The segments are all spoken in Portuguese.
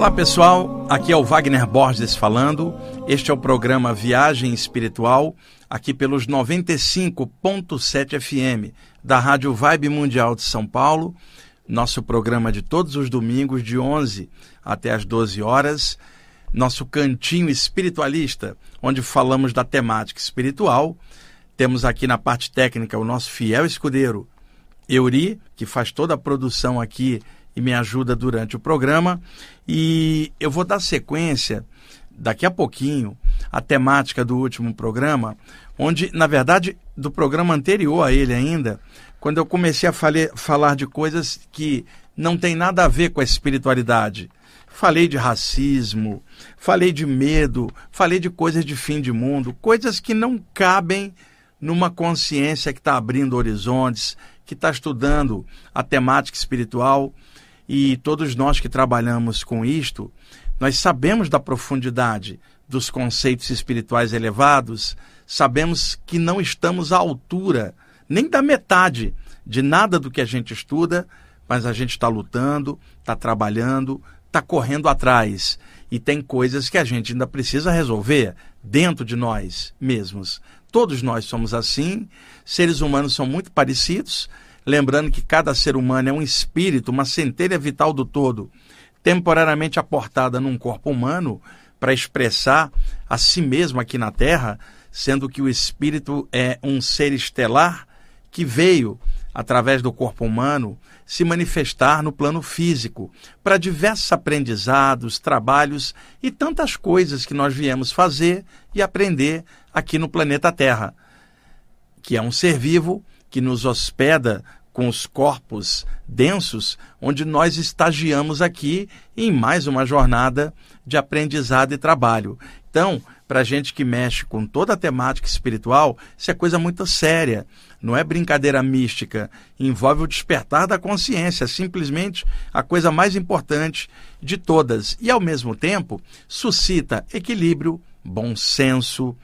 Olá pessoal, aqui é o Wagner Borges falando. Este é o programa Viagem Espiritual, aqui pelos 95.7 FM da Rádio Vibe Mundial de São Paulo. Nosso programa de todos os domingos, de 11 até as 12 horas. Nosso cantinho espiritualista, onde falamos da temática espiritual. Temos aqui na parte técnica o nosso fiel escudeiro, Euri, que faz toda a produção aqui e me ajuda durante o programa. E eu vou dar sequência daqui a pouquinho a temática do último programa, onde, na verdade, do programa anterior a ele ainda, quando eu comecei a falar de coisas que não tem nada a ver com a espiritualidade. Falei de racismo, falei de medo, falei de coisas de fim de mundo, coisas que não cabem numa consciência que está abrindo horizontes, que está estudando a temática espiritual e todos nós que trabalhamos com isto, nós sabemos da profundidade dos conceitos espirituais elevados, sabemos que não estamos à altura nem da metade de nada do que a gente estuda, mas a gente está lutando, está trabalhando, está correndo atrás. E tem coisas que a gente ainda precisa resolver dentro de nós mesmos. Todos nós somos assim, seres humanos são muito parecidos, lembrando que cada ser humano é um espírito, uma centelha vital do todo, temporariamente aportada num corpo humano para expressar a si mesmo aqui na Terra, sendo que o espírito é um ser estelar que veio através do corpo humano se manifestar no plano físico para diversos aprendizados, trabalhos e tantas coisas que nós viemos fazer e aprender aqui no planeta Terra, que é um ser vivo que nos hospeda com os corpos densos, onde nós estagiamos aqui em mais uma jornada de aprendizado e trabalho. Então, para gente que mexe com toda a temática espiritual, isso é coisa muito séria. Não é brincadeira mística. Envolve o despertar da consciência, simplesmente a coisa mais importante de todas. E, ao mesmo tempo, suscita equilíbrio, bom senso,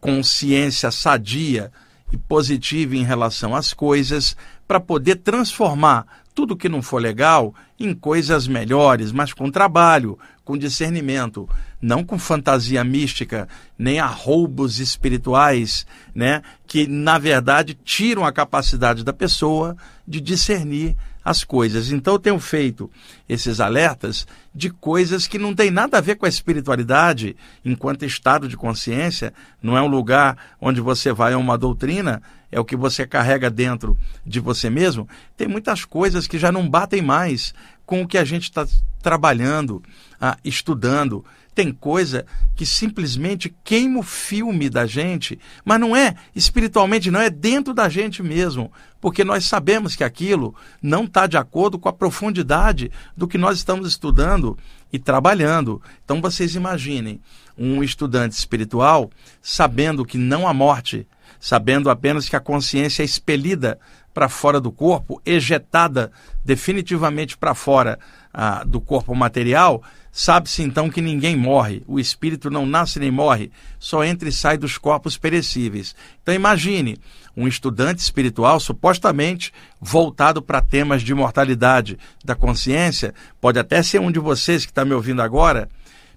consciência sadia e positiva em relação às coisas, para poder transformar tudo que não for legal em coisas melhores, mas com trabalho, com discernimento, não com fantasia mística, nem arroubos espirituais, né, que na verdade tiram a capacidade da pessoa de discernir as coisas. Então eu tenho feito esses alertas de coisas que não tem nada a ver com a espiritualidade, enquanto estado de consciência, não é um lugar onde você vai a uma doutrina, é o que você carrega dentro de você mesmo. Tem muitas coisas que já não batem mais com o que a gente está trabalhando, ah, estudando. Tem coisa que simplesmente queima o filme da gente, mas não é espiritualmente, não é dentro da gente mesmo, porque nós sabemos que aquilo não está de acordo com a profundidade do que nós estamos estudando e trabalhando. Então vocês imaginem um estudante espiritual sabendo que não há morte, sabendo apenas que a consciência é expelida para fora do corpo, ejetada definitivamente para fora ah, do corpo material, sabe-se então que ninguém morre, o espírito não nasce nem morre, só entra e sai dos corpos perecíveis. Então imagine um estudante espiritual supostamente voltado para temas de imortalidade da consciência, pode até ser um de vocês que está me ouvindo agora,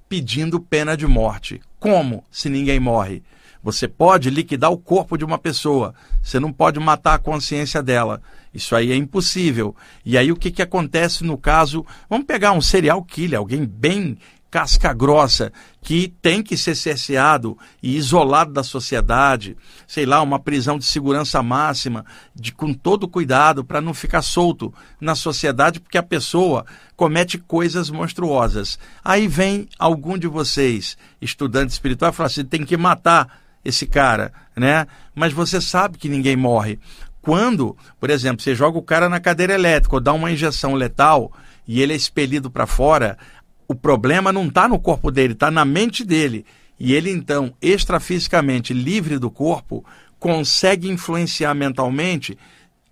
pedindo pena de morte. Como se ninguém morre? Você pode liquidar o corpo de uma pessoa, você não pode matar a consciência dela. Isso aí é impossível. E aí o que, que acontece no caso? Vamos pegar um serial killer, alguém bem casca grossa, que tem que ser cerceado e isolado da sociedade, sei lá, uma prisão de segurança máxima, de, com todo cuidado para não ficar solto na sociedade, porque a pessoa comete coisas monstruosas. Aí vem algum de vocês, estudante espiritual, e fala assim: tem que matar esse cara, né? Mas você sabe que ninguém morre. Quando, por exemplo, você joga o cara na cadeira elétrica ou dá uma injeção letal e ele é expelido para fora, o problema não está no corpo dele, está na mente dele. E ele, então, extrafisicamente livre do corpo, consegue influenciar mentalmente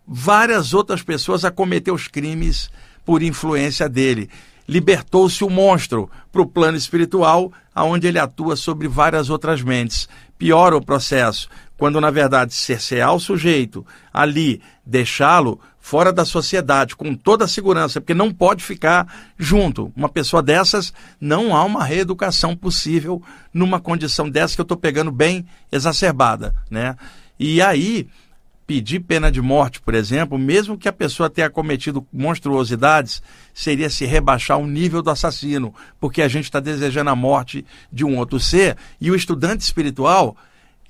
várias outras pessoas a cometer os crimes por influência dele libertou-se o monstro para o plano espiritual, aonde ele atua sobre várias outras mentes. Piora o processo, quando na verdade cercear o sujeito ali, deixá-lo, fora da sociedade, com toda a segurança, porque não pode ficar junto. Uma pessoa dessas, não há uma reeducação possível numa condição dessa que eu estou pegando bem exacerbada, né? E aí, pedir pena de morte, por exemplo, mesmo que a pessoa tenha cometido monstruosidades, seria se rebaixar o nível do assassino, porque a gente está desejando a morte de um outro ser, e o estudante espiritual,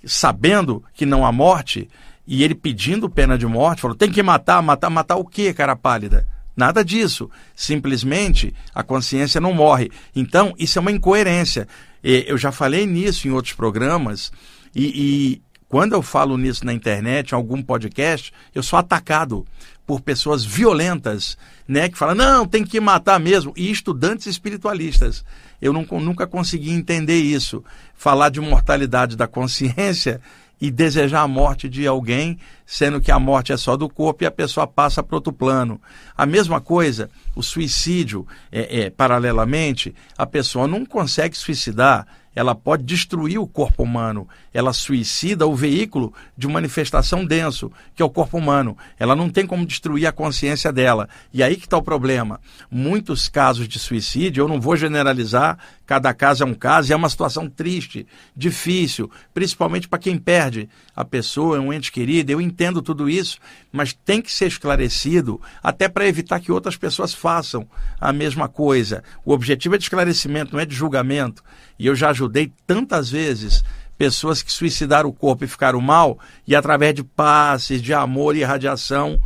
sabendo que não há morte, e ele pedindo pena de morte, falou: tem que matar, matar, matar o quê, cara pálida? Nada disso. Simplesmente a consciência não morre. Então, isso é uma incoerência. Eu já falei nisso em outros programas, e, e quando eu falo nisso na internet, em algum podcast, eu sou atacado por pessoas violentas, né, que falam, não, tem que matar mesmo, e estudantes espiritualistas. Eu nunca consegui entender isso. Falar de mortalidade da consciência e desejar a morte de alguém, sendo que a morte é só do corpo e a pessoa passa para outro plano. A mesma coisa, o suicídio, é, é, paralelamente, a pessoa não consegue suicidar ela pode destruir o corpo humano. Ela suicida o veículo de manifestação denso, que é o corpo humano. Ela não tem como destruir a consciência dela. E aí que está o problema. Muitos casos de suicídio, eu não vou generalizar, cada caso é um caso, e é uma situação triste, difícil, principalmente para quem perde a pessoa, um ente querido. Eu entendo tudo isso, mas tem que ser esclarecido, até para evitar que outras pessoas façam a mesma coisa. O objetivo é de esclarecimento, não é de julgamento. E eu já ajudei tantas vezes pessoas que suicidaram o corpo e ficaram mal, e através de passes, de amor e radiação,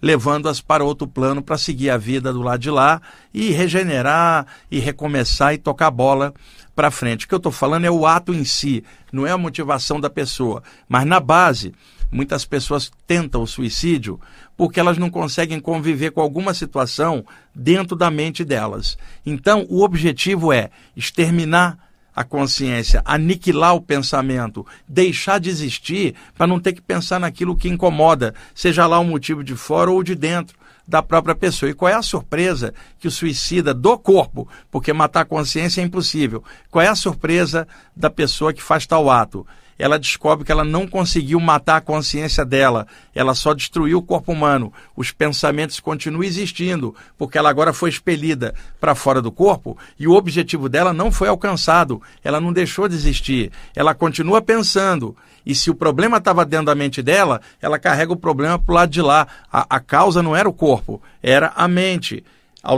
levando-as para outro plano para seguir a vida do lado de lá e regenerar e recomeçar e tocar bola para frente. O que eu estou falando é o ato em si, não é a motivação da pessoa. Mas na base, muitas pessoas tentam o suicídio porque elas não conseguem conviver com alguma situação dentro da mente delas. Então, o objetivo é exterminar a consciência, aniquilar o pensamento, deixar de existir para não ter que pensar naquilo que incomoda, seja lá o motivo de fora ou de dentro da própria pessoa. E qual é a surpresa que o suicida do corpo, porque matar a consciência é impossível, qual é a surpresa da pessoa que faz tal ato? Ela descobre que ela não conseguiu matar a consciência dela, ela só destruiu o corpo humano. Os pensamentos continuam existindo, porque ela agora foi expelida para fora do corpo e o objetivo dela não foi alcançado, ela não deixou de existir, ela continua pensando. E se o problema estava dentro da mente dela, ela carrega o problema para o lado de lá. A, a causa não era o corpo, era a mente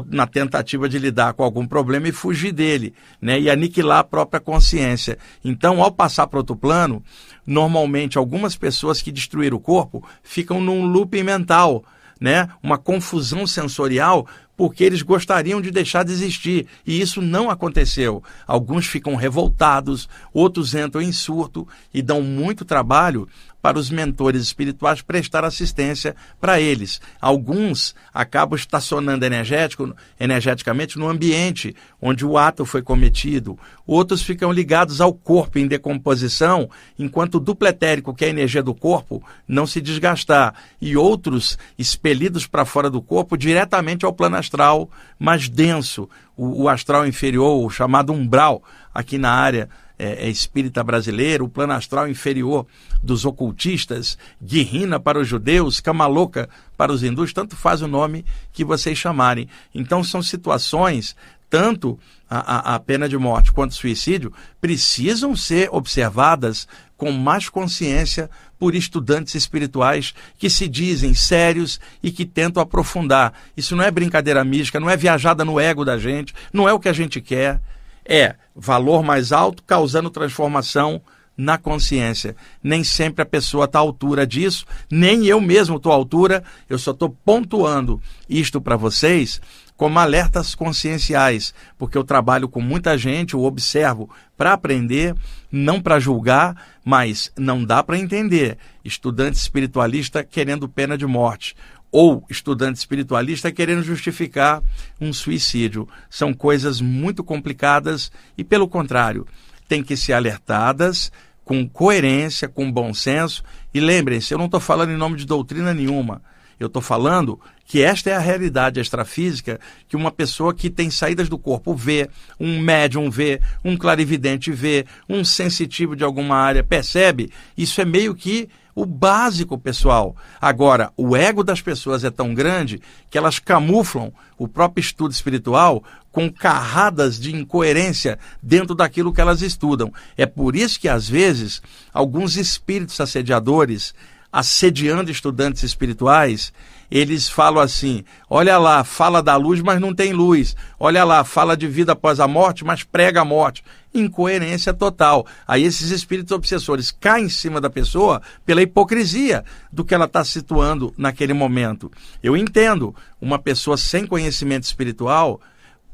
na tentativa de lidar com algum problema e fugir dele, né? E aniquilar a própria consciência. Então, ao passar para outro plano, normalmente algumas pessoas que destruíram o corpo ficam num looping mental, né? Uma confusão sensorial porque eles gostariam de deixar de existir. E isso não aconteceu. Alguns ficam revoltados, outros entram em surto e dão muito trabalho para os mentores espirituais prestar assistência para eles. Alguns acabam estacionando energético, energeticamente no ambiente onde o ato foi cometido. Outros ficam ligados ao corpo em decomposição, enquanto o duplo etérico, que é a energia do corpo, não se desgastar. E outros expelidos para fora do corpo diretamente ao plano astral mais denso, o, o astral inferior, o chamado umbral, aqui na área é, é espírita brasileira, o plano astral inferior dos ocultistas, guirrina para os judeus, louca para os hindus, tanto faz o nome que vocês chamarem. Então são situações, tanto a, a, pena de morte quanto suicídio, precisam ser observadas com mais consciência por estudantes espirituais que se dizem sérios e que tentam aprofundar. Isso não é brincadeira mística, não é viajada no ego da gente, não é o que a gente quer é valor mais alto causando transformação na consciência. Nem sempre a pessoa está à altura disso, nem eu mesmo estou à altura, eu só estou pontuando isto para vocês como alertas conscienciais, porque eu trabalho com muita gente, eu observo para aprender, não para julgar, mas não dá para entender. Estudante espiritualista querendo pena de morte ou estudante espiritualista querendo justificar um suicídio. São coisas muito complicadas e, pelo contrário, têm que ser alertadas com coerência, com bom senso. E lembrem-se, eu não estou falando em nome de doutrina nenhuma. Eu estou falando que esta é a realidade extrafísica que uma pessoa que tem saídas do corpo vê, um médium vê, um clarividente vê, um sensitivo de alguma área percebe. Isso é meio que o básico, pessoal. Agora, o ego das pessoas é tão grande que elas camuflam o próprio estudo espiritual com carradas de incoerência dentro daquilo que elas estudam. É por isso que, às vezes, alguns espíritos assediadores, assediando estudantes espirituais, eles falam assim: olha lá, fala da luz, mas não tem luz. Olha lá, fala de vida após a morte, mas prega a morte incoerência total. Aí esses espíritos obsessores caem em cima da pessoa pela hipocrisia do que ela está situando naquele momento. Eu entendo uma pessoa sem conhecimento espiritual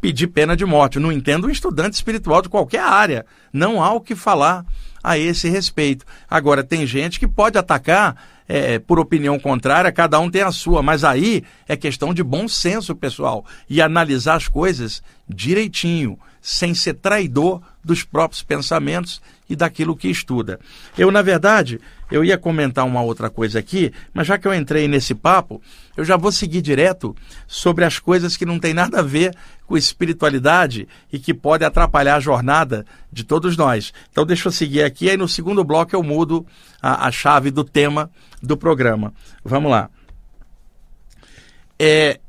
pedir pena de morte. Não entendo um estudante espiritual de qualquer área. Não há o que falar a esse respeito. Agora, tem gente que pode atacar é, por opinião contrária, cada um tem a sua, mas aí é questão de bom senso, pessoal, e analisar as coisas direitinho, sem ser traidor dos próprios pensamentos e daquilo que estuda. Eu, na verdade, eu ia comentar uma outra coisa aqui, mas já que eu entrei nesse papo, eu já vou seguir direto sobre as coisas que não tem nada a ver com espiritualidade e que pode atrapalhar a jornada de todos nós. Então deixa eu seguir aqui, aí no segundo bloco eu mudo a, a chave do tema do programa. Vamos lá. É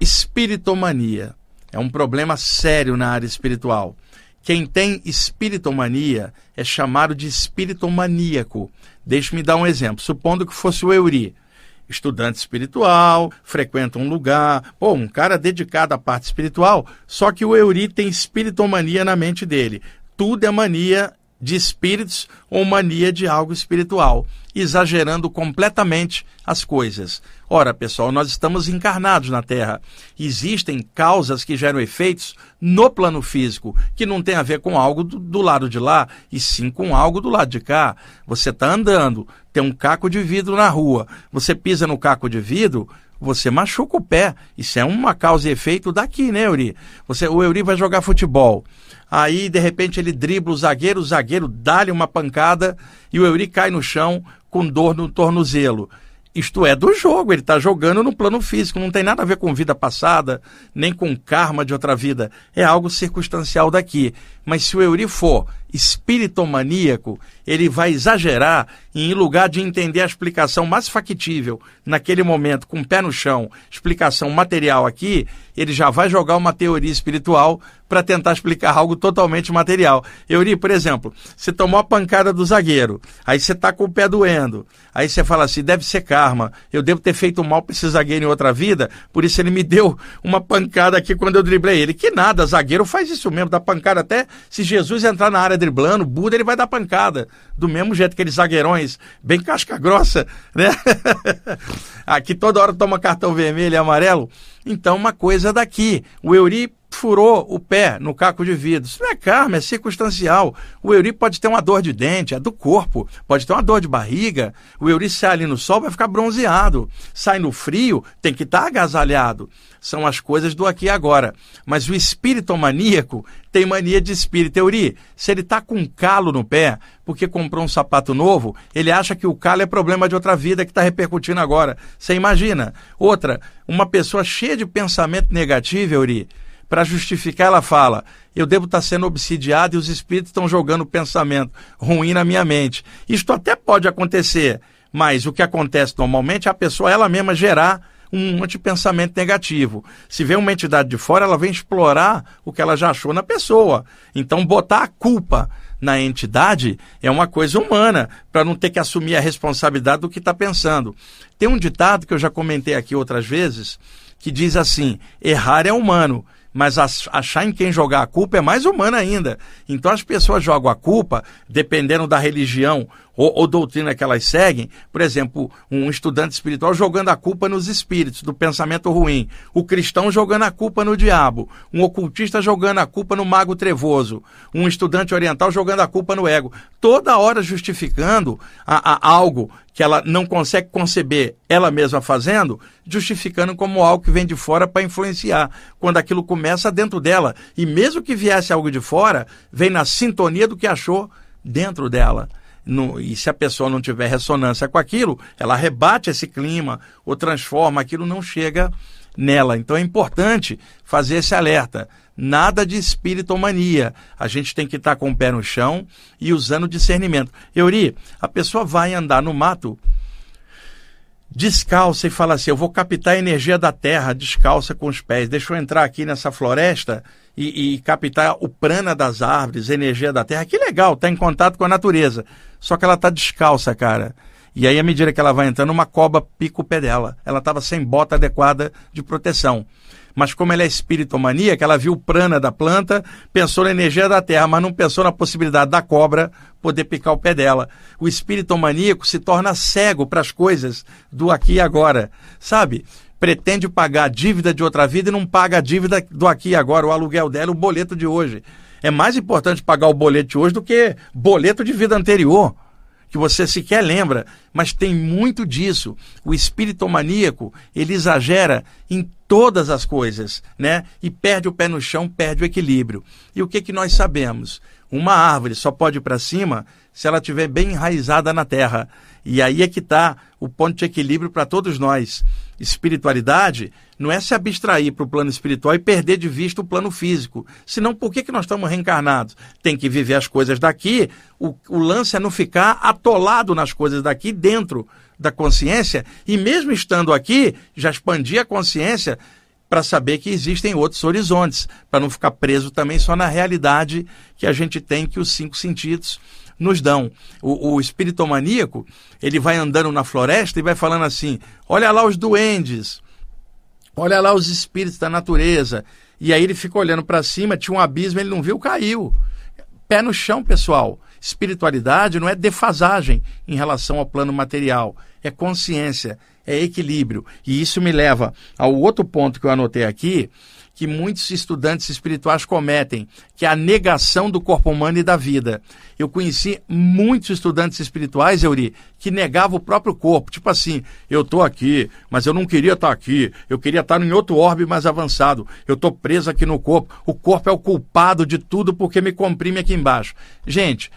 espiritomania. É um problema sério na área espiritual. Quem tem espiritomania é chamado de espiritomaníaco. Deixe-me dar um exemplo. Supondo que fosse o Euri, estudante espiritual, frequenta um lugar, pô, um cara dedicado à parte espiritual, só que o Euri tem espiritomania na mente dele. Tudo é mania de espíritos ou mania de algo espiritual, exagerando completamente as coisas. Ora, pessoal, nós estamos encarnados na Terra. Existem causas que geram efeitos no plano físico, que não tem a ver com algo do, do lado de lá, e sim com algo do lado de cá. Você está andando, tem um caco de vidro na rua, você pisa no caco de vidro, você machuca o pé. Isso é uma causa e efeito daqui, né, Euri? Você, o Euri vai jogar futebol. Aí, de repente, ele dribla o zagueiro, o zagueiro dá-lhe uma pancada e o Euri cai no chão com dor no tornozelo. Isto é do jogo, ele está jogando no plano físico, não tem nada a ver com vida passada, nem com karma de outra vida. É algo circunstancial daqui. Mas se o Euri for espiritomaníaco, ele vai exagerar e, em lugar de entender a explicação mais factível naquele momento, com o pé no chão, explicação material aqui, ele já vai jogar uma teoria espiritual para tentar explicar algo totalmente material. Euri, por exemplo, você tomou a pancada do zagueiro, aí você está com o pé doendo, aí você fala assim: deve ser karma, eu devo ter feito mal para esse zagueiro em outra vida, por isso ele me deu uma pancada aqui quando eu driblei ele. Que nada, zagueiro faz isso mesmo, dá pancada até se Jesus entrar na área driblando, Buda, ele vai dar pancada. Do mesmo jeito que aqueles zagueirões, bem casca grossa, né? Aqui toda hora toma cartão vermelho e amarelo. Então, uma coisa daqui. O Euri furou o pé no caco de vidro. Isso não é karma, é circunstancial. O Euri pode ter uma dor de dente, é do corpo, pode ter uma dor de barriga. O Euri sai ali no sol, vai ficar bronzeado. Sai no frio, tem que estar tá agasalhado. São as coisas do aqui e agora. Mas o espírito maníaco tem mania de espírito. Euri, se ele está com um calo no pé, porque comprou um sapato novo, ele acha que o calo é problema de outra vida que está repercutindo agora. Você imagina? Outra, uma pessoa cheia de pensamento negativo, Euri, para justificar, ela fala: eu devo estar sendo obsidiado e os espíritos estão jogando pensamento ruim na minha mente. Isto até pode acontecer, mas o que acontece normalmente é a pessoa ela mesma gerar um monte de pensamento negativo. Se vem uma entidade de fora, ela vem explorar o que ela já achou na pessoa. Então, botar a culpa na entidade é uma coisa humana, para não ter que assumir a responsabilidade do que está pensando. Tem um ditado que eu já comentei aqui outras vezes, que diz assim: errar é humano mas achar em quem jogar a culpa é mais humana ainda. Então as pessoas jogam a culpa, dependendo da religião ou, ou, doutrina que elas seguem, por exemplo, um estudante espiritual jogando a culpa nos espíritos, do pensamento ruim, o cristão jogando a culpa no diabo, um ocultista jogando a culpa no mago trevoso, um estudante oriental jogando a culpa no ego, toda hora justificando a, a algo que ela não consegue conceber ela mesma fazendo, justificando como algo que vem de fora para influenciar, quando aquilo começa dentro dela. E mesmo que viesse algo de fora, vem na sintonia do que achou dentro dela. No, e se a pessoa não tiver ressonância com aquilo, ela rebate esse clima ou transforma, aquilo não chega nela. Então é importante fazer esse alerta. Nada de espiritomania. A gente tem que estar com o pé no chão e usando discernimento. Euri, a pessoa vai andar no mato descalça e fala assim: Eu vou captar a energia da terra descalça com os pés. Deixa eu entrar aqui nessa floresta e, e captar o prana das árvores, a energia da terra. Que legal, tá em contato com a natureza. Só que ela tá descalça, cara. E aí, à medida que ela vai entrando, uma cobra pica o pé dela. Ela estava sem bota adequada de proteção. Mas como ela é espiritomaníaca, ela viu o prana da planta, pensou na energia da terra, mas não pensou na possibilidade da cobra poder picar o pé dela. O espiritomaníaco se torna cego para as coisas do aqui e agora, sabe? Pretende pagar a dívida de outra vida e não paga a dívida do aqui e agora, o aluguel dela, o boleto de hoje. É mais importante pagar o boleto de hoje do que boleto de vida anterior que você sequer lembra, mas tem muito disso. O espírito maníaco, ele exagera em todas as coisas, né? E perde o pé no chão, perde o equilíbrio. E o que que nós sabemos? Uma árvore só pode ir para cima se ela estiver bem enraizada na terra. E aí é que está o ponto de equilíbrio para todos nós. Espiritualidade não é se abstrair para o plano espiritual e perder de vista o plano físico. Senão, por que, que nós estamos reencarnados? Tem que viver as coisas daqui. O, o lance é não ficar atolado nas coisas daqui dentro da consciência e, mesmo estando aqui, já expandir a consciência para saber que existem outros horizontes, para não ficar preso também só na realidade que a gente tem, que os cinco sentidos nos dão. O, o espiritomaníaco, ele vai andando na floresta e vai falando assim: olha lá os duendes, olha lá os espíritos da natureza. E aí ele fica olhando para cima, tinha um abismo, ele não viu, caiu. Pé no chão, pessoal. Espiritualidade não é defasagem em relação ao plano material, é consciência, é equilíbrio. E isso me leva ao outro ponto que eu anotei aqui, que muitos estudantes espirituais cometem, que é a negação do corpo humano e da vida. Eu conheci muitos estudantes espirituais, Euri, que negavam o próprio corpo. Tipo assim, eu estou aqui, mas eu não queria estar tá aqui. Eu queria estar tá em outro orbe mais avançado. Eu estou preso aqui no corpo. O corpo é o culpado de tudo porque me comprime aqui embaixo. Gente,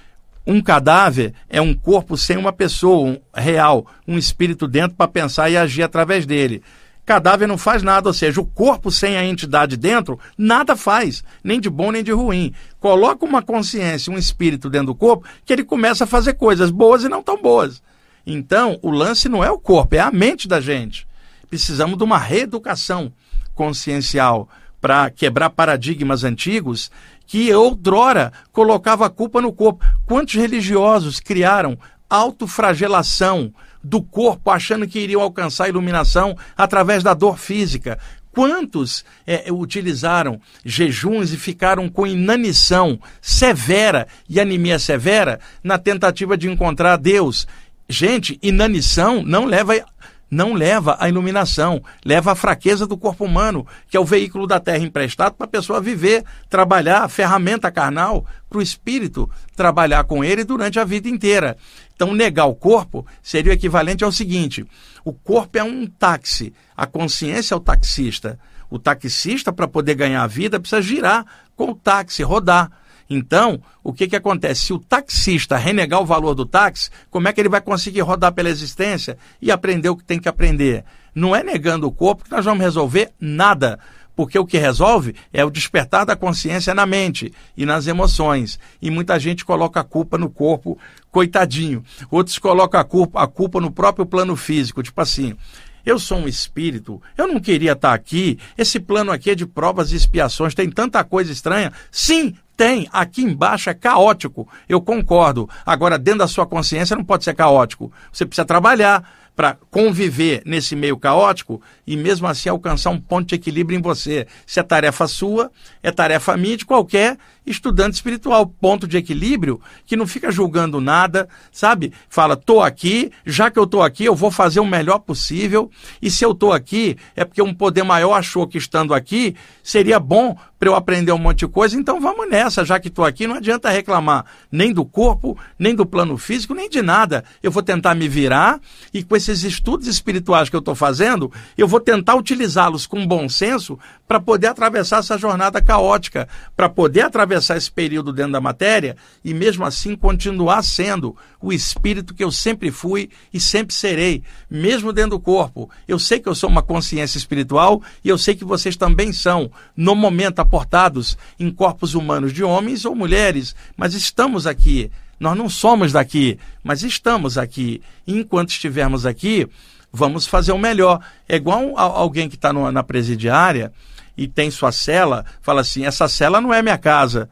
um cadáver é um corpo sem uma pessoa um, real, um espírito dentro para pensar e agir através dele. Cadáver não faz nada, ou seja, o corpo sem a entidade dentro, nada faz, nem de bom nem de ruim. Coloca uma consciência, um espírito dentro do corpo, que ele começa a fazer coisas boas e não tão boas. Então, o lance não é o corpo, é a mente da gente. Precisamos de uma reeducação consciencial para quebrar paradigmas antigos que outrora colocava a culpa no corpo. Quantos religiosos criaram autofragelação do corpo, achando que iriam alcançar a iluminação através da dor física. Quantos é, utilizaram jejuns e ficaram com inanição severa e anemia severa na tentativa de encontrar Deus? Gente, inanição não leva não leva à iluminação, leva à fraqueza do corpo humano, que é o veículo da terra emprestado para a pessoa viver, trabalhar, ferramenta carnal para o espírito trabalhar com ele durante a vida inteira. Então, negar o corpo seria o equivalente ao seguinte: o corpo é um táxi, a consciência é o taxista. O taxista, para poder ganhar a vida, precisa girar com o táxi, rodar. Então, o que, que acontece? Se o taxista renegar o valor do táxi, como é que ele vai conseguir rodar pela existência e aprender o que tem que aprender? Não é negando o corpo que nós vamos resolver nada porque o que resolve é o despertar da consciência na mente e nas emoções. E muita gente coloca a culpa no corpo, coitadinho. Outros colocam a culpa, a culpa no próprio plano físico, tipo assim. Eu sou um espírito, eu não queria estar aqui. Esse plano aqui é de provas e expiações, tem tanta coisa estranha. Sim, tem. Aqui embaixo é caótico. Eu concordo. Agora, dentro da sua consciência não pode ser caótico. Você precisa trabalhar para conviver nesse meio caótico e mesmo assim alcançar um ponto de equilíbrio em você. Se é tarefa sua, é tarefa minha de qualquer estudante espiritual. Ponto de equilíbrio que não fica julgando nada, sabe? Fala, tô aqui, já que eu tô aqui, eu vou fazer o melhor possível. E se eu tô aqui, é porque um poder maior achou que estando aqui seria bom para eu aprender um monte de coisa. Então vamos nessa, já que estou aqui, não adianta reclamar nem do corpo, nem do plano físico, nem de nada. Eu vou tentar me virar e com esse esses estudos espirituais que eu estou fazendo, eu vou tentar utilizá-los com bom senso para poder atravessar essa jornada caótica, para poder atravessar esse período dentro da matéria e mesmo assim continuar sendo o espírito que eu sempre fui e sempre serei, mesmo dentro do corpo. Eu sei que eu sou uma consciência espiritual e eu sei que vocês também são, no momento aportados em corpos humanos de homens ou mulheres, mas estamos aqui nós não somos daqui, mas estamos aqui. E enquanto estivermos aqui, vamos fazer o melhor. É igual alguém que está na presidiária e tem sua cela, fala assim: essa cela não é minha casa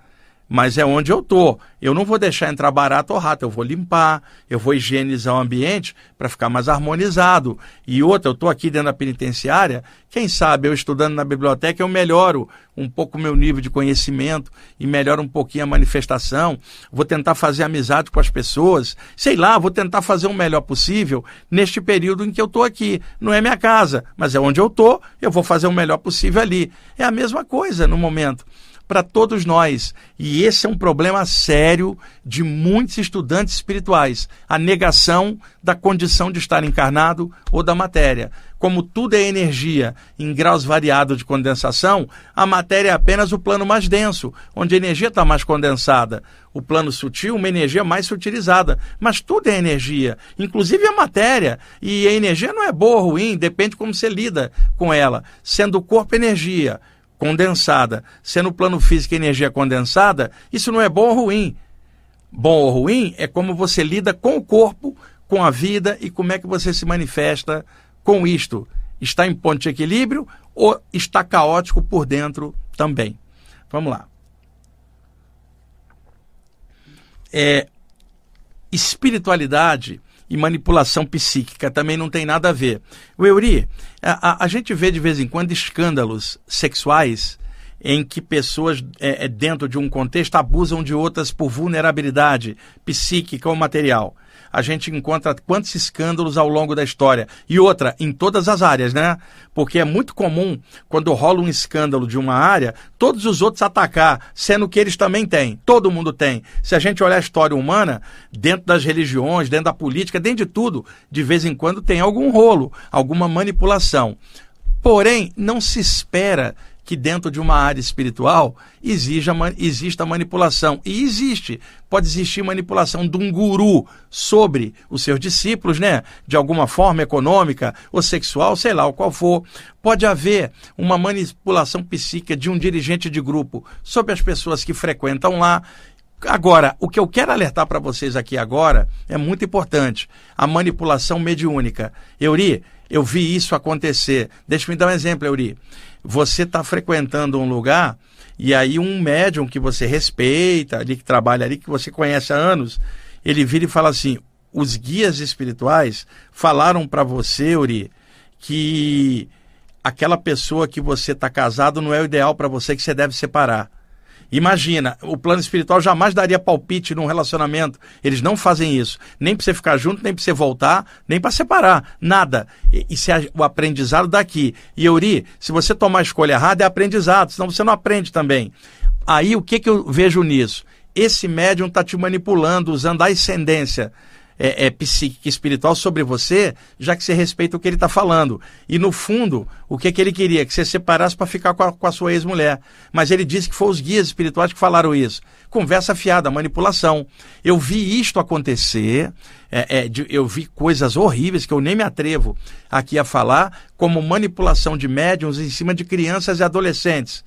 mas é onde eu estou. Eu não vou deixar entrar barato ou rato, eu vou limpar, eu vou higienizar o ambiente para ficar mais harmonizado. E outra, eu estou aqui dentro da penitenciária, quem sabe eu estudando na biblioteca eu melhoro um pouco o meu nível de conhecimento e melhoro um pouquinho a manifestação. Vou tentar fazer amizade com as pessoas, sei lá, vou tentar fazer o melhor possível neste período em que eu estou aqui. Não é minha casa, mas é onde eu estou, eu vou fazer o melhor possível ali. É a mesma coisa no momento para todos nós. E esse é um problema sério de muitos estudantes espirituais: a negação da condição de estar encarnado ou da matéria. Como tudo é energia em graus variados de condensação, a matéria é apenas o plano mais denso, onde a energia está mais condensada. O plano sutil, uma energia mais sutilizada. Mas tudo é energia, inclusive a matéria. E a energia não é boa ou ruim, depende de como você lida com ela. Sendo o corpo energia, condensada, sendo o plano físico energia condensada, isso não é bom ou ruim. Bom ou ruim é como você lida com o corpo, com a vida e como é que você se manifesta com isto. Está em ponto de equilíbrio ou está caótico por dentro também? Vamos lá. É, espiritualidade e manipulação psíquica também não tem nada a ver. O Euri, a, a, a gente vê de vez em quando escândalos sexuais em que pessoas, é, é, dentro de um contexto, abusam de outras por vulnerabilidade psíquica ou material a gente encontra quantos escândalos ao longo da história. E outra, em todas as áreas, né? Porque é muito comum, quando rola um escândalo de uma área, todos os outros atacar, sendo que eles também têm. Todo mundo tem. Se a gente olhar a história humana, dentro das religiões, dentro da política, dentro de tudo, de vez em quando tem algum rolo, alguma manipulação. Porém, não se espera que dentro de uma área espiritual exija, exista manipulação. E existe. Pode existir manipulação de um guru sobre os seus discípulos, né? De alguma forma econômica ou sexual, sei lá, o qual for. Pode haver uma manipulação psíquica de um dirigente de grupo sobre as pessoas que frequentam lá. Agora, o que eu quero alertar para vocês aqui agora é muito importante: a manipulação mediúnica. Euri, eu vi isso acontecer. Deixa eu me dar um exemplo, Euri você está frequentando um lugar e aí um médium que você respeita, ali que trabalha ali, que você conhece há anos, ele vira e fala assim: os guias espirituais falaram para você, Uri, que aquela pessoa que você está casado não é o ideal para você, que você deve separar. Imagina, o plano espiritual jamais daria palpite num relacionamento. Eles não fazem isso. Nem para você ficar junto, nem para você voltar, nem para separar. Nada. Isso é o aprendizado daqui. E Euri, se você tomar a escolha errada, é aprendizado, senão você não aprende também. Aí o que, que eu vejo nisso? Esse médium está te manipulando, usando a ascendência é, é, psíquica espiritual sobre você, já que você respeita o que ele está falando. E no fundo, o que, que ele queria? Que você separasse para ficar com a, com a sua ex-mulher. Mas ele disse que foi os guias espirituais que falaram isso. Conversa fiada, manipulação. Eu vi isto acontecer, é, é, eu vi coisas horríveis que eu nem me atrevo aqui a falar, como manipulação de médiums em cima de crianças e adolescentes.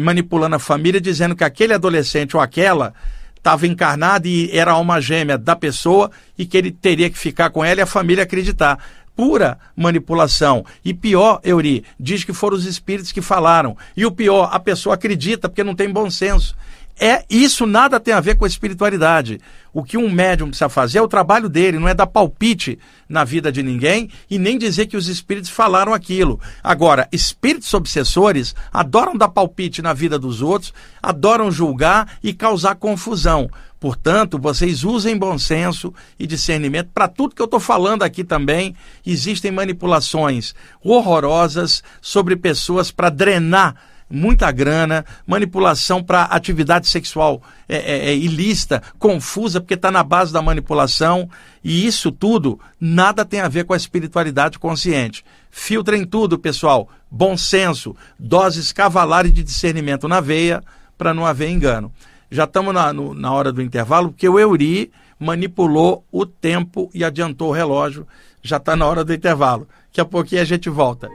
Manipulando a família, dizendo que aquele adolescente ou aquela estava encarnado e era alma gêmea da pessoa e que ele teria que ficar com ela e a família acreditar. Pura manipulação. E pior, Euri, diz que foram os espíritos que falaram. E o pior, a pessoa acredita porque não tem bom senso. É isso nada tem a ver com a espiritualidade. O que um médium precisa fazer é o trabalho dele, não é dar palpite na vida de ninguém e nem dizer que os espíritos falaram aquilo. Agora, espíritos obsessores adoram dar palpite na vida dos outros, adoram julgar e causar confusão. Portanto, vocês usem bom senso e discernimento para tudo que eu estou falando aqui também. Existem manipulações horrorosas sobre pessoas para drenar muita grana, manipulação para atividade sexual é, é, é ilícita, confusa, porque está na base da manipulação. E isso tudo nada tem a ver com a espiritualidade consciente. Filtrem tudo, pessoal. Bom senso, doses cavalares de discernimento na veia, para não haver engano. Já estamos na, na hora do intervalo, porque o Euri manipulou o tempo e adiantou o relógio. Já está na hora do intervalo. Daqui a pouquinho a gente volta.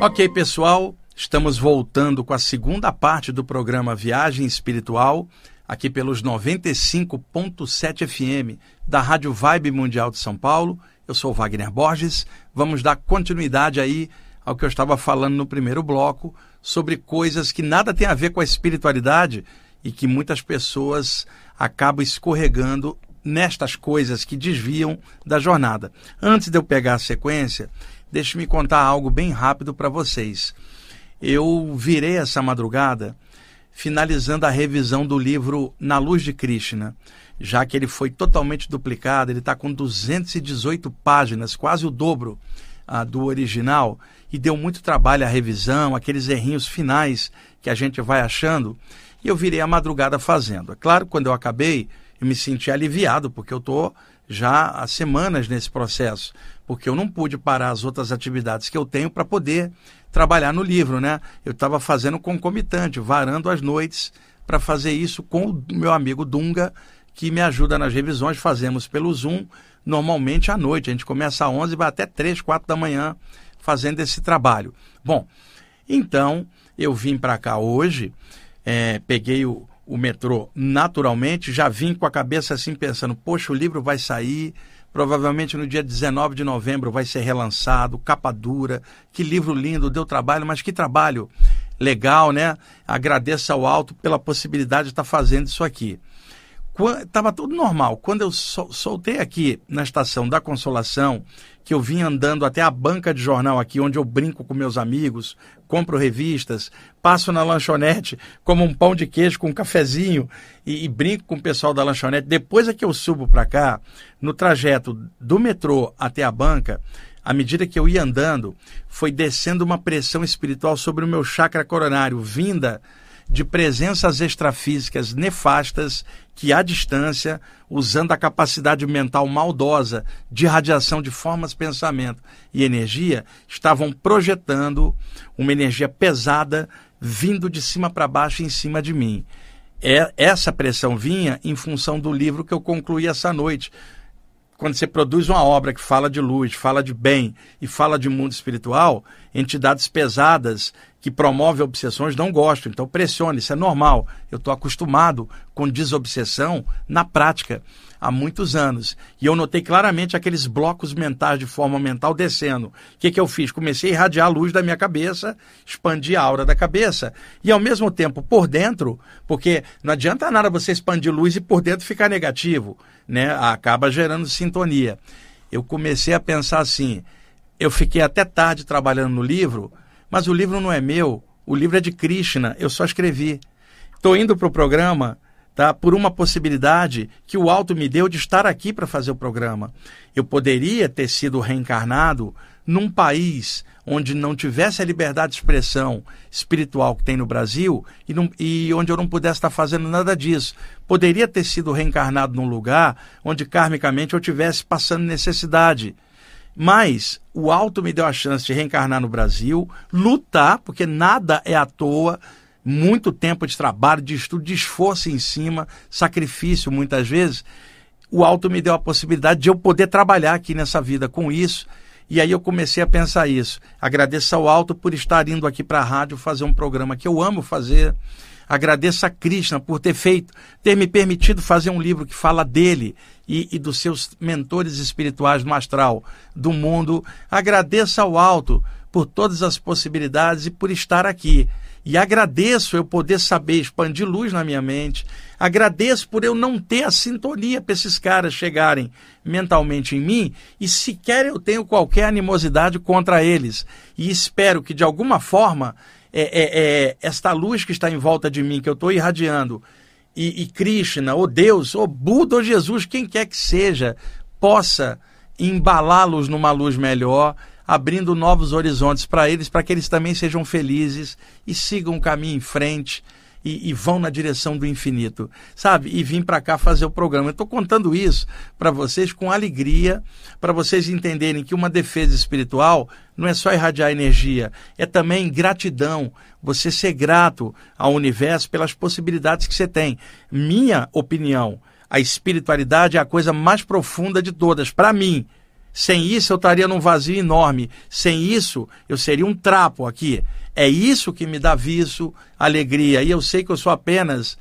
Ok, pessoal, estamos voltando com a segunda parte do programa Viagem Espiritual, aqui pelos 95.7 FM da Rádio Vibe Mundial de São Paulo. Eu sou Wagner Borges. Vamos dar continuidade aí ao que eu estava falando no primeiro bloco sobre coisas que nada tem a ver com a espiritualidade e que muitas pessoas acabam escorregando nestas coisas que desviam da jornada. Antes de eu pegar a sequência, deixe-me contar algo bem rápido para vocês. Eu virei essa madrugada finalizando a revisão do livro Na Luz de Krishna, já que ele foi totalmente duplicado, ele está com 218 páginas, quase o dobro ah, do original, e deu muito trabalho a revisão, aqueles errinhos finais que a gente vai achando, e eu virei a madrugada fazendo. É claro, quando eu acabei, eu me senti aliviado, porque eu estou já há semanas nesse processo, porque eu não pude parar as outras atividades que eu tenho para poder trabalhar no livro, né? Eu estava fazendo concomitante, varando as noites para fazer isso com o meu amigo Dunga, que me ajuda nas revisões, fazemos pelo Zoom, normalmente à noite. A gente começa às 11 e vai até 3, 4 da manhã fazendo esse trabalho. Bom, então eu vim para cá hoje, é, peguei o, o metrô naturalmente, já vim com a cabeça assim pensando: poxa, o livro vai sair. Provavelmente no dia 19 de novembro vai ser relançado, capa dura. Que livro lindo, deu trabalho, mas que trabalho legal, né? Agradeço ao alto pela possibilidade de estar fazendo isso aqui. Estava tudo normal. Quando eu soltei aqui na estação da Consolação, que eu vim andando até a banca de jornal aqui, onde eu brinco com meus amigos, compro revistas, passo na lanchonete, como um pão de queijo com um cafezinho e, e brinco com o pessoal da lanchonete. Depois é que eu subo para cá, no trajeto do metrô até a banca, à medida que eu ia andando, foi descendo uma pressão espiritual sobre o meu chakra coronário, vinda de presenças extrafísicas nefastas que, à distância, usando a capacidade mental maldosa de radiação de formas, pensamento e energia, estavam projetando uma energia pesada vindo de cima para baixo em cima de mim. É, essa pressão vinha em função do livro que eu concluí essa noite. Quando você produz uma obra que fala de luz, fala de bem e fala de mundo espiritual, entidades pesadas que promovem obsessões não gostam. Então pressione, isso é normal. Eu estou acostumado com desobsessão na prática há muitos anos. E eu notei claramente aqueles blocos mentais de forma mental descendo. O que, que eu fiz? Comecei a irradiar a luz da minha cabeça, expandir a aura da cabeça. E ao mesmo tempo, por dentro, porque não adianta nada você expandir luz e por dentro ficar negativo, né? Acaba gerando sintonia. Eu comecei a pensar assim. Eu fiquei até tarde trabalhando no livro mas o livro não é meu, o livro é de Krishna, eu só escrevi. Estou indo para o programa tá, por uma possibilidade que o alto me deu de estar aqui para fazer o programa. Eu poderia ter sido reencarnado num país onde não tivesse a liberdade de expressão espiritual que tem no Brasil e, não, e, onde eu não pudesse estar fazendo nada disso. Poderia ter sido reencarnado num lugar onde karmicamente eu tivesse passando necessidade. Mas o alto me deu a chance de reencarnar no Brasil, lutar, porque nada é à toa, muito tempo de trabalho, de estudo, de esforço em cima, sacrifício muitas vezes. O alto me deu a possibilidade de eu poder trabalhar aqui nessa vida com isso. E aí eu comecei a pensar isso. Agradeço ao alto por estar indo aqui para a rádio fazer um programa que eu amo fazer. Agradeço a Krishna por ter feito, ter me permitido fazer um livro que fala dele e, e dos seus mentores espirituais no astral do mundo. Agradeço ao alto por todas as possibilidades e por estar aqui. E agradeço eu poder saber expandir luz na minha mente. Agradeço por eu não ter a sintonia para esses caras chegarem mentalmente em mim e sequer eu tenho qualquer animosidade contra eles. E espero que de alguma forma é, é, é, esta luz que está em volta de mim, que eu estou irradiando, e, e Krishna, ou Deus, ou Buda, ou Jesus, quem quer que seja, possa embalá-los numa luz melhor, abrindo novos horizontes para eles, para que eles também sejam felizes e sigam o caminho em frente e, e vão na direção do infinito, sabe? E vim para cá fazer o programa. Eu estou contando isso para vocês com alegria, para vocês entenderem que uma defesa espiritual não é só irradiar energia, é também gratidão, você ser grato ao universo pelas possibilidades que você tem. Minha opinião, a espiritualidade é a coisa mais profunda de todas, para mim. Sem isso eu estaria num vazio enorme. Sem isso eu seria um trapo aqui. É isso que me dá viso, alegria. E eu sei que eu sou apenas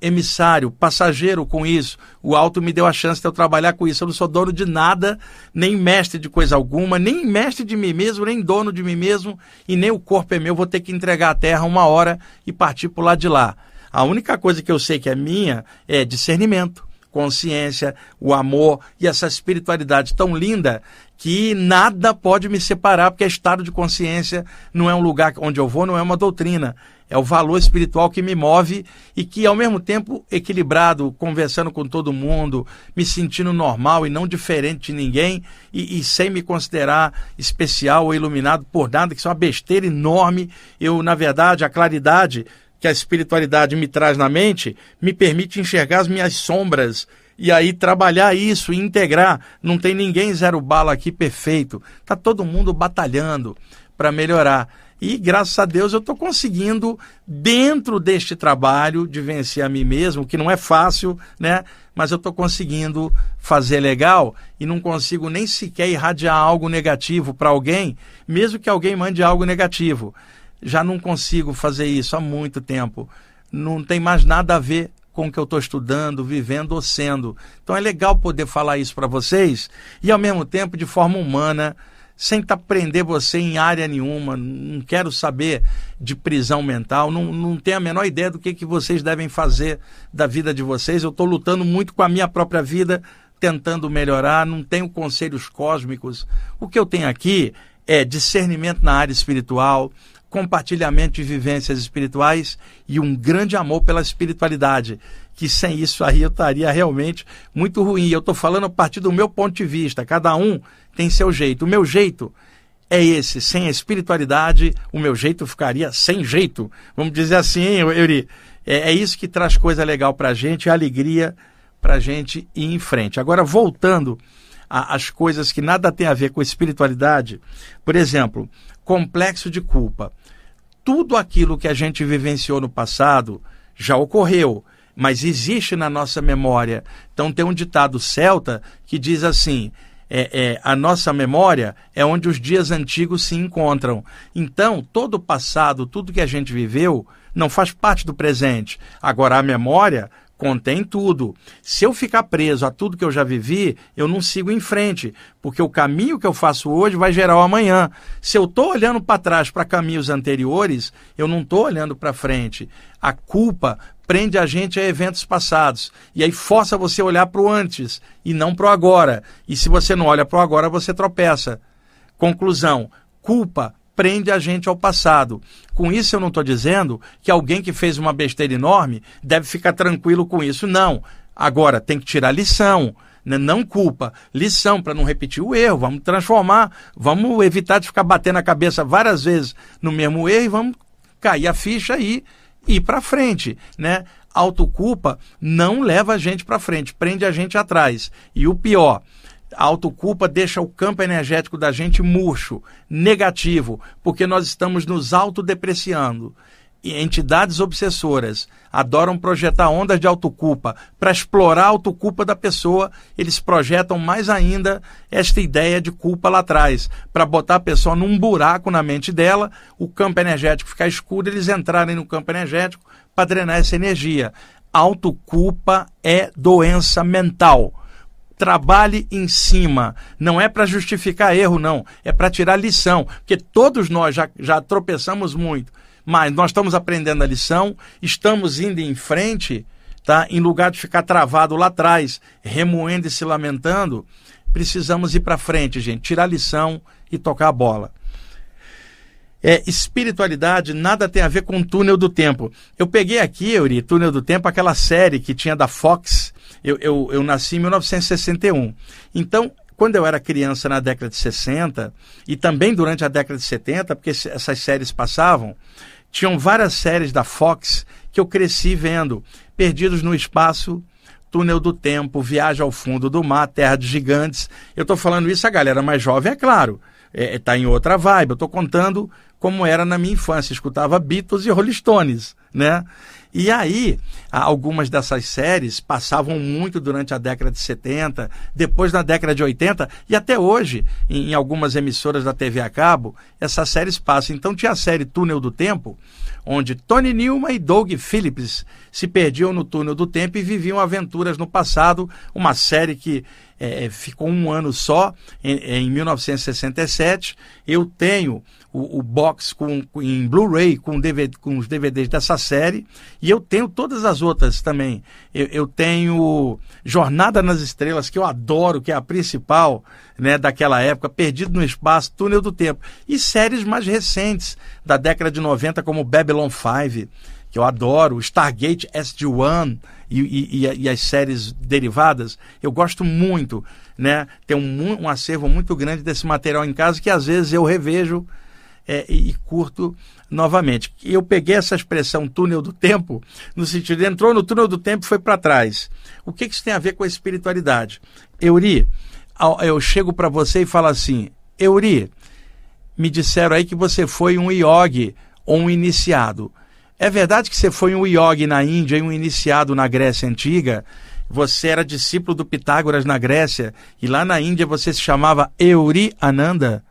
emissário, passageiro com isso. O alto me deu a chance de eu trabalhar com isso. Eu não sou dono de nada, nem mestre de coisa alguma, nem mestre de mim mesmo, nem dono de mim mesmo, e nem o corpo é meu. Vou ter que entregar a terra uma hora e partir por lá de lá. A única coisa que eu sei que é minha é discernimento, consciência, o amor e essa espiritualidade tão linda que nada pode me separar, porque é estado de consciência não é um lugar onde eu vou, não é uma doutrina. É o valor espiritual que me move e que, ao mesmo tempo, equilibrado, conversando com todo mundo, me sentindo normal e não diferente de ninguém e, e sem me considerar especial ou iluminado por nada, que isso é uma besteira enorme. Eu, na verdade, a claridade que a espiritualidade me traz na mente me permite enxergar as minhas sombras e aí trabalhar isso e integrar. Não tem ninguém zero bala aqui perfeito. Tá todo mundo batalhando para melhorar. E graças a Deus eu estou conseguindo, dentro deste trabalho, de vencer a mim mesmo, que não é fácil, né? Mas eu estou conseguindo fazer legal e não consigo nem sequer irradiar algo negativo para alguém, mesmo que alguém mande algo negativo. Já não consigo fazer isso há muito tempo. Não tem mais nada a ver com o que eu estou estudando, vivendo ou sendo. Então é legal poder falar isso para vocês e ao mesmo tempo de forma humana, sem prender você em área nenhuma. Não quero saber de prisão mental, não, não tenho a menor ideia do que, que vocês devem fazer da vida de vocês. Eu estou lutando muito com a minha própria vida, tentando melhorar, não tenho conselhos cósmicos. O que eu tenho aqui é discernimento na área espiritual, compartilhamento de vivências espirituais e um grande amor pela espiritualidade. Que sem isso aí eu estaria realmente muito ruim. Eu estou falando a partir do meu ponto de vista. Cada um tem seu jeito. O meu jeito é esse. Sem a espiritualidade, o meu jeito ficaria sem jeito. Vamos dizer assim, Euri. É, é isso que traz coisa legal para a gente, alegria para a gente ir em frente. Agora, voltando às coisas que nada tem a ver com espiritualidade, por exemplo, complexo de culpa tudo aquilo que a gente vivenciou no passado já ocorreu, mas existe na nossa memória. Então tem um ditado celta que diz assim: é, é, a nossa memória é onde os dias antigos se encontram. Então, todo o passado, tudo que a gente viveu, não faz parte do presente. Agora, a memória contém tudo. Se eu ficar preso a tudo que eu já vivi, eu não sigo em frente, porque o caminho que eu faço hoje vai gerar o amanhã. Se eu estou olhando para trás para caminhos anteriores, eu não estou olhando para frente. A culpa prende a gente a eventos passados e aí força você a olhar para o antes e não para o agora. E se você não olha para o agora, você tropeça. Conclusão: culpa prende a gente ao passado. Com isso, eu não estou dizendo que alguém que fez uma besteira enorme deve ficar tranquilo com isso. Não. Agora, tem que tirar lição. Né? Não culpa, lição para não repetir o erro. Vamos transformar, vamos evitar de ficar batendo a cabeça várias vezes no mesmo erro e vamos cair a ficha e ir para frente, né? Autoculpa não leva a gente para frente, prende a gente atrás. E o pior, a autoculpa deixa o campo energético da gente murcho, negativo, porque nós estamos nos autodepreciando. E entidades obsessoras adoram projetar ondas de autoculpa. Para explorar a autoculpa da pessoa, eles projetam mais ainda esta ideia de culpa lá atrás. Para botar a pessoa num buraco na mente dela, o campo energético ficar escuro, eles entrarem no campo energético para drenar essa energia. Autoculpa é doença mental trabalhe em cima. Não é para justificar erro, não. É para tirar lição. Porque todos nós já, já tropeçamos muito. Mas nós estamos aprendendo a lição, estamos indo em frente, tá? em lugar de ficar travado lá atrás, remoendo e se lamentando. Precisamos ir para frente, gente. Tirar lição e tocar a bola. É, espiritualidade nada tem a ver com túnel do tempo. Eu peguei aqui, Euri, túnel do tempo, aquela série que tinha da Fox, eu, eu, eu nasci em 1961. Então, quando eu era criança na década de 60 e também durante a década de 70, porque essas séries passavam, tinham várias séries da Fox que eu cresci vendo. Perdidos no Espaço, Túnel do Tempo, Viagem ao Fundo do Mar, Terra de Gigantes. Eu estou falando isso a galera mais jovem, é claro. Está é, tá em outra vibe. Eu estou contando como era na minha infância. Escutava Beatles e Rolling Stones, né? E aí, algumas dessas séries passavam muito durante a década de 70, depois na década de 80 e até hoje, em, algumas emissoras da TV a cabo, essas séries passam. Então tinha a série Túnel do Tempo, onde Tony Newman e Doug Phillips se perdiam no túnel do tempo e viviam aventuras no passado, uma série que é, ficou um ano só, em, em 1967. Eu tenho o, o box com, em Blu-ray com, com os DVDs dessa série e eu tenho todas as outras também. Eu, eu, tenho Jornada nas Estrelas, que eu adoro, que é a principal né, daquela época, Perdido no Espaço, Túnel do Tempo. E séries mais recentes, da década de 90, como Babylon 5, que eu adoro, Stargate SG-1 e, e, e, as séries derivadas, eu gosto muito. Né? Tem um, um acervo muito grande desse material em casa que às vezes eu revejo é, e, e, curto novamente. Eu peguei essa expressão túnel do tempo, no sentido de entrou no túnel do tempo e foi para trás. O que, que isso tem a ver com a espiritualidade? Euri, eu chego para você e falo assim: Euri, me disseram aí que você foi um yogi ou um iniciado. É verdade que você foi um yogi na Índia e um iniciado na Grécia Antiga? Você era discípulo do Pitágoras na Grécia e lá na Índia você se chamava Euri Ananda?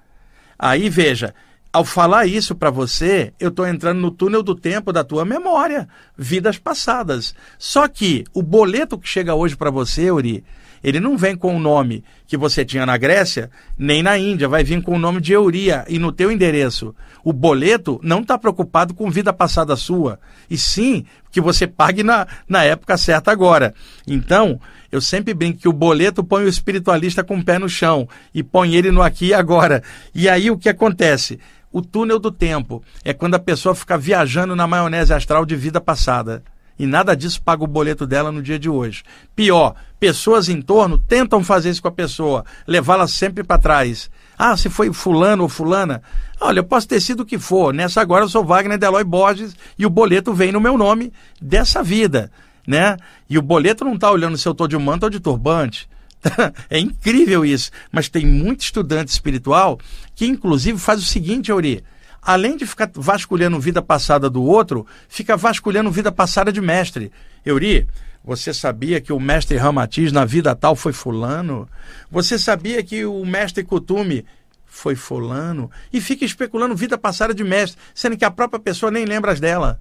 Aí veja, ao falar isso para você, eu estou entrando no túnel do tempo da tua memória, vidas passadas. Só que o boleto que chega hoje para você, Uri, ele não vem com o nome que você tinha na Grécia, nem na Índia, vai vir com o nome de Euria e no teu endereço. O boleto não está preocupado com vida passada sua, e sim que você pague na, na época certa agora. Então, eu sempre brinco que o boleto põe o espiritualista com o pé no chão e põe ele no aqui e agora. E aí o que acontece? O túnel do tempo é quando a pessoa fica viajando na maionese astral de vida passada. E nada disso paga o boleto dela no dia de hoje. Pior, pessoas em torno tentam fazer isso com a pessoa, levá-la sempre para trás. Ah, se foi fulano ou fulana. Olha, eu posso ter sido o que for. Nessa agora eu sou Wagner Deloy Borges e o boleto vem no meu nome dessa vida, né? E o boleto não está olhando se eu estou de manto ou de turbante. é incrível isso. Mas tem muito estudante espiritual que, inclusive, faz o seguinte, Auri. Além de ficar vasculhando vida passada do outro, fica vasculhando vida passada de mestre. Euri, você sabia que o mestre Ramatiz na vida tal foi fulano? Você sabia que o mestre Kutume foi fulano? E fica especulando vida passada de mestre, sendo que a própria pessoa nem lembra dela.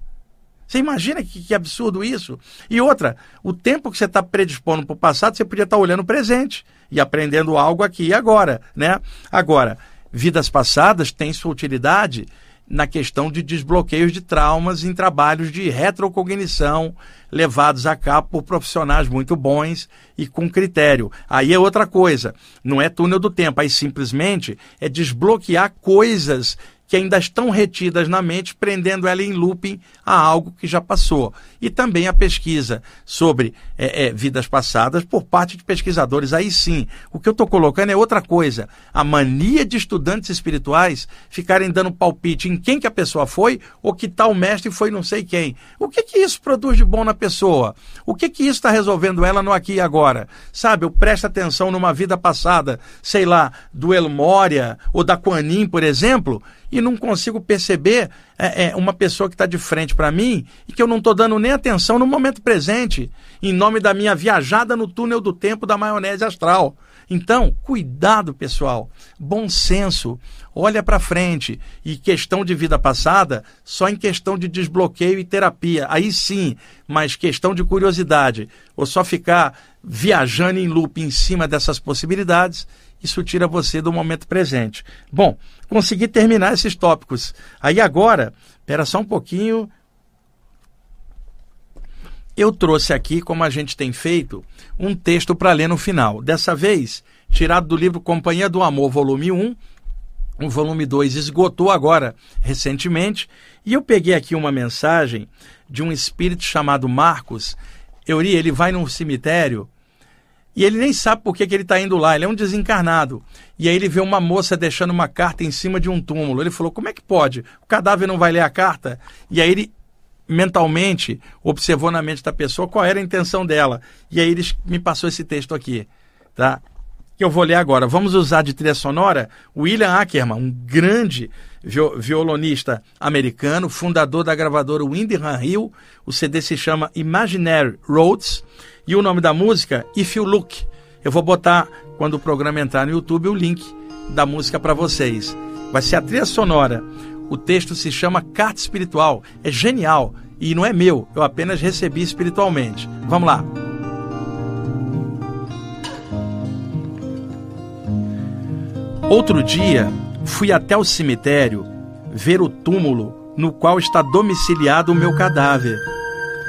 Você imagina que, que absurdo isso? E outra, o tempo que você está predispondo para o passado, você podia estar tá olhando o presente e aprendendo algo aqui e agora, né? Agora, vidas passadas têm sua utilidade na questão de desbloqueios de traumas em trabalhos de retrocognição levados a cabo por profissionais muito bons e com critério. Aí é outra coisa, não é túnel do tempo, aí simplesmente é desbloquear coisas que ainda estão retidas na mente, prendendo ela em looping a algo que já passou. E também a pesquisa sobre é, é, vidas passadas por parte de pesquisadores. Aí sim, o que eu estou colocando é outra coisa. A mania de estudantes espirituais ficarem dando palpite em quem que a pessoa foi ou que tal mestre foi não sei quem. O que que isso produz de bom na pessoa? O que que isso está resolvendo ela no aqui e agora? Sabe, eu presto atenção numa vida passada, sei lá, do Elmória ou da Quanin, por exemplo, e não consigo perceber é, é uma pessoa que está de frente para mim e que eu não estou dando nem atenção no momento presente, em nome da minha viajada no túnel do tempo da maionese astral. Então, cuidado, pessoal. Bom senso. Olha para frente. E questão de vida passada, só em questão de desbloqueio e terapia. Aí sim, mas questão de curiosidade. Ou só ficar viajando em loop em cima dessas possibilidades, isso tira você do momento presente. Bom, consegui terminar esses tópicos. Aí agora, espera só um pouquinho. Eu trouxe aqui, como a gente tem feito, um texto para ler no final. Dessa vez, tirado do livro Companhia do Amor, volume 1. O volume 2 esgotou agora, recentemente. E eu peguei aqui uma mensagem de um espírito chamado Marcos. Euri, ele vai num cemitério E ele nem sabe por que, que ele está indo lá, ele é um desencarnado. E aí ele vê uma moça deixando uma carta em cima de um túmulo. Ele falou: como é que pode? O cadáver não vai ler a carta? E aí ele mentalmente observou na mente da pessoa qual era a intenção dela. E aí ele me passou esse texto aqui. Tá? Que eu vou ler agora. Vamos usar de trilha sonora William Ackerman, um grande violonista americano, fundador da gravadora Windham Hill. O CD se chama Imaginary Roads e o nome da música If You Look. Eu vou botar quando o programa entrar no YouTube o link da música para vocês. Vai ser a trilha sonora. O texto se chama Carta Espiritual. É genial e não é meu, eu apenas recebi espiritualmente. Vamos lá. Outro dia, fui até o cemitério ver o túmulo no qual está domiciliado o meu cadáver,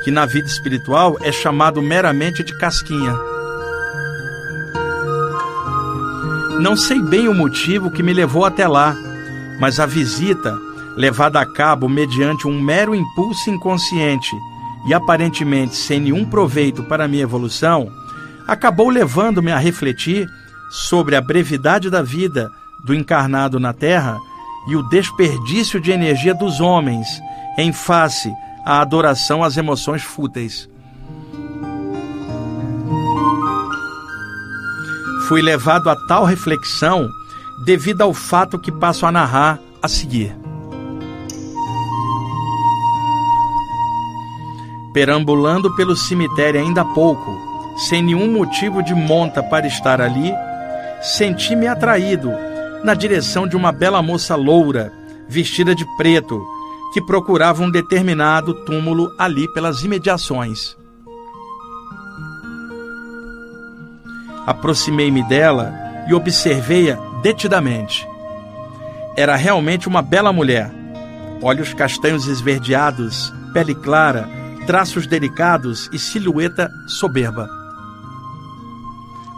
que na vida espiritual é chamado meramente de casquinha. Não sei bem o motivo que me levou até lá, mas a visita, levada a cabo mediante um mero impulso inconsciente e aparentemente sem nenhum proveito para minha evolução, acabou levando-me a refletir sobre a brevidade da vida do encarnado na Terra e o desperdício de energia dos homens em face à adoração às emoções fúteis. Fui levado a tal reflexão devido ao fato que passo a narrar a seguir. Perambulando pelo cemitério ainda há pouco, sem nenhum motivo de monta para estar ali, senti-me atraído na direção de uma bela moça loura, vestida de preto, que procurava um determinado túmulo ali pelas imediações. Aproximei-me dela e observei-a detidamente. Era realmente uma bela mulher. Olhos castanhos esverdeados, pele clara, traços delicados e silhueta soberba.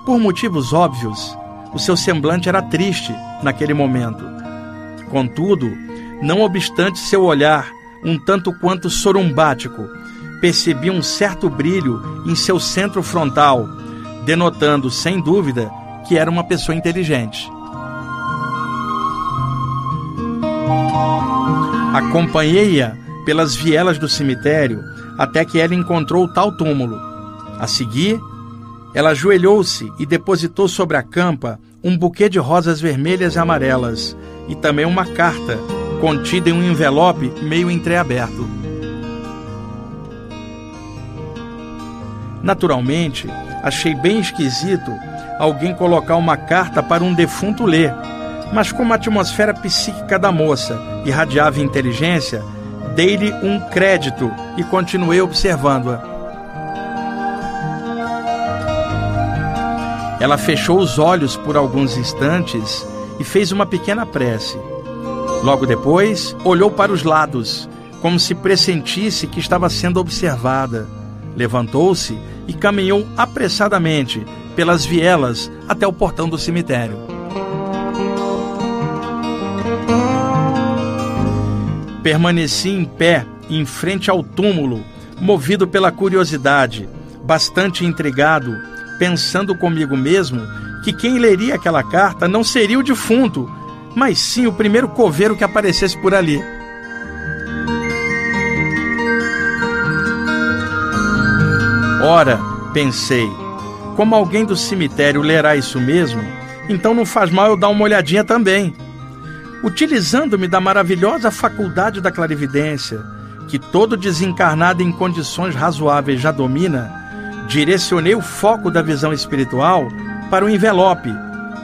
Por motivos óbvios, o seu semblante era triste naquele momento. Contudo, não obstante seu olhar um tanto quanto sorumbático, percebi um certo brilho em seu centro frontal, denotando, sem dúvida, que era uma pessoa inteligente. Acompanhei-a pelas vielas do cemitério até que ela encontrou tal túmulo. A seguir, ela ajoelhou-se e depositou sobre a campa um buquê de rosas vermelhas e amarelas e também uma carta contida em um envelope meio entreaberto. Naturalmente, achei bem esquisito alguém colocar uma carta para um defunto ler, mas como a atmosfera psíquica da moça irradiava inteligência, dei-lhe um crédito e continuei observando-a. Ela fechou os olhos por alguns instantes e fez uma pequena prece. Logo depois, olhou para os lados, como se pressentisse que estava sendo observada. Levantou-se e caminhou apressadamente pelas vielas até o portão do cemitério. Permaneci em pé em frente ao túmulo, movido pela curiosidade, bastante intrigado pensando comigo mesmo que quem leria aquela carta não seria o defunto, mas sim o primeiro coveiro que aparecesse por ali. Ora, pensei, como alguém do cemitério lerá isso mesmo, então não faz mal eu dar uma olhadinha também. Utilizando-me da maravilhosa faculdade da clarividência, que todo desencarnado em condições razoáveis já domina, direcionei o foco da visão espiritual para o envelope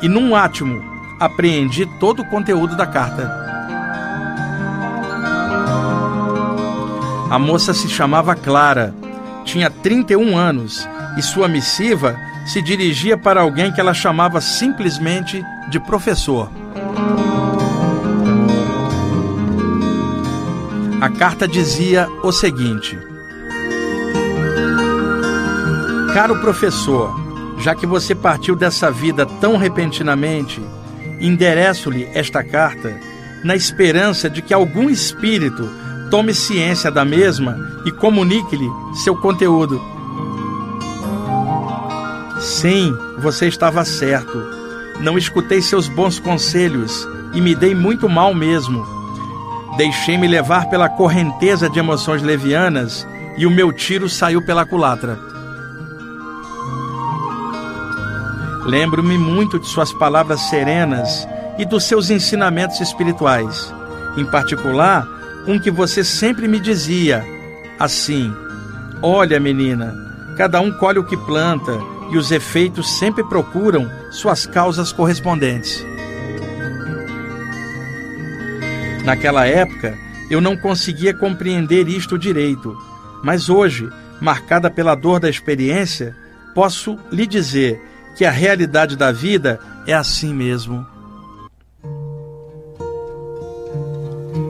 e, num átimo, apreendi todo o conteúdo da carta. A moça se chamava Clara, tinha 31 anos e sua missiva se dirigia para alguém que ela chamava simplesmente de professor. A carta dizia o seguinte: Caro professor, já que você partiu dessa vida tão repentinamente, endereço-lhe esta carta na esperança de que algum espírito tome ciência da mesma e comunique-lhe seu conteúdo. Sim, você estava certo. Não escutei seus bons conselhos e me dei muito mal mesmo. Deixei-me levar pela correnteza de emoções levianas e o meu tiro saiu pela culatra. Lembro-me muito de suas palavras serenas e dos seus ensinamentos espirituais. Em particular, um que você sempre me dizia, assim: Olha, menina, cada um colhe o que planta e os efeitos sempre procuram suas causas correspondentes. Naquela época, eu não conseguia compreender isto direito, mas hoje, marcada pela dor da experiência, posso lhe dizer que a realidade da vida é assim mesmo.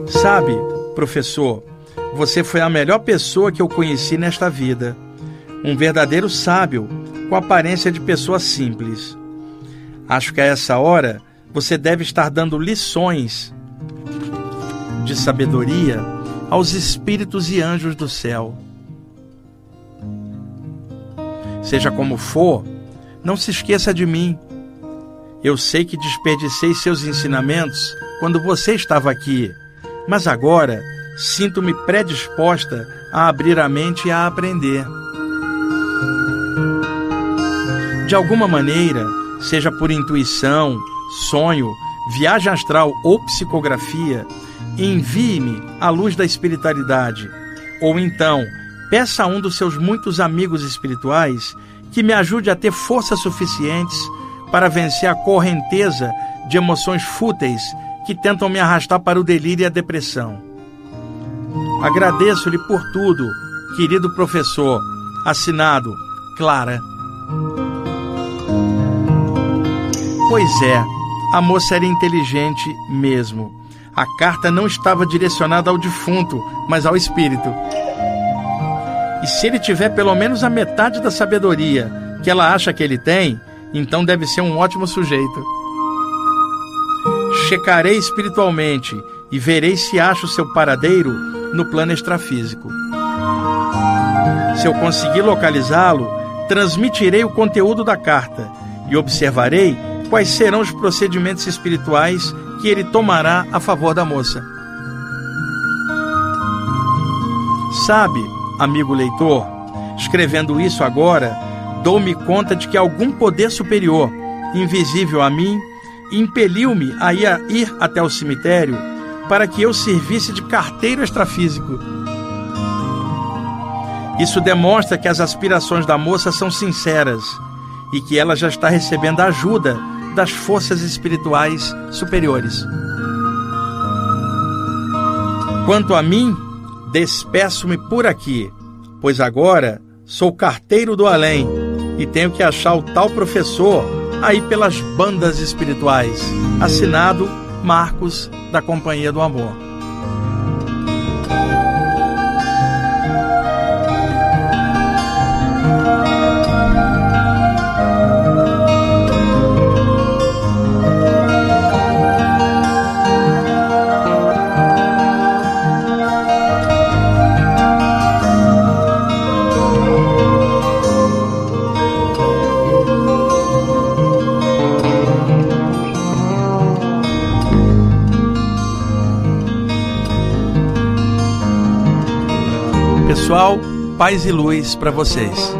Sabe, professor, você foi a melhor pessoa que eu conheci nesta vida. Um verdadeiro sábio, com aparência de pessoa simples. Acho que a essa hora você deve estar dando lições de sabedoria aos espíritos e anjos do céu. Seja como for, não se esqueça de mim. Eu sei que desperdicei seus ensinamentos quando você estava aqui, mas agora sinto-me predisposta a abrir a mente e a aprender. De alguma maneira, seja por intuição, sonho, viagem astral ou psicografia, envie-me a luz da espiritualidade. Ou então, peça a um dos seus muitos amigos espirituais que me ajude a ter forças suficientes para vencer a correnteza de emoções fúteis que tentam me arrastar para o delírio e a depressão. Agradeço-lhe por tudo, querido professor. Assinado Clara. Pois é, a moça era inteligente mesmo. A carta não estava direcionada ao defunto, mas ao espírito. E se ele tiver pelo menos a metade da sabedoria que ela acha que ele tem, então deve ser um ótimo sujeito. Checarei espiritualmente e verei se acho seu paradeiro no plano extrafísico. Se eu conseguir localizá-lo, transmitirei o conteúdo da carta e observarei quais serão os procedimentos espirituais que ele tomará a favor da moça. Sabe, amigo leitor, escrevendo isso agora, dou-me conta de que algum poder superior, invisível a mim, impeliu-me a ir até o cemitério para que eu servisse de carteiro extrafísico. Isso demonstra que as aspirações da moça são sinceras e que ela já está recebendo ajuda das forças espirituais superiores. Quanto a mim, despeço-me por aqui, pois agora sou carteiro do além e tenho que achar o tal professor aí pelas bandas espirituais. Assinado Marcos, da Companhia do Amor. Paz e luz para vocês.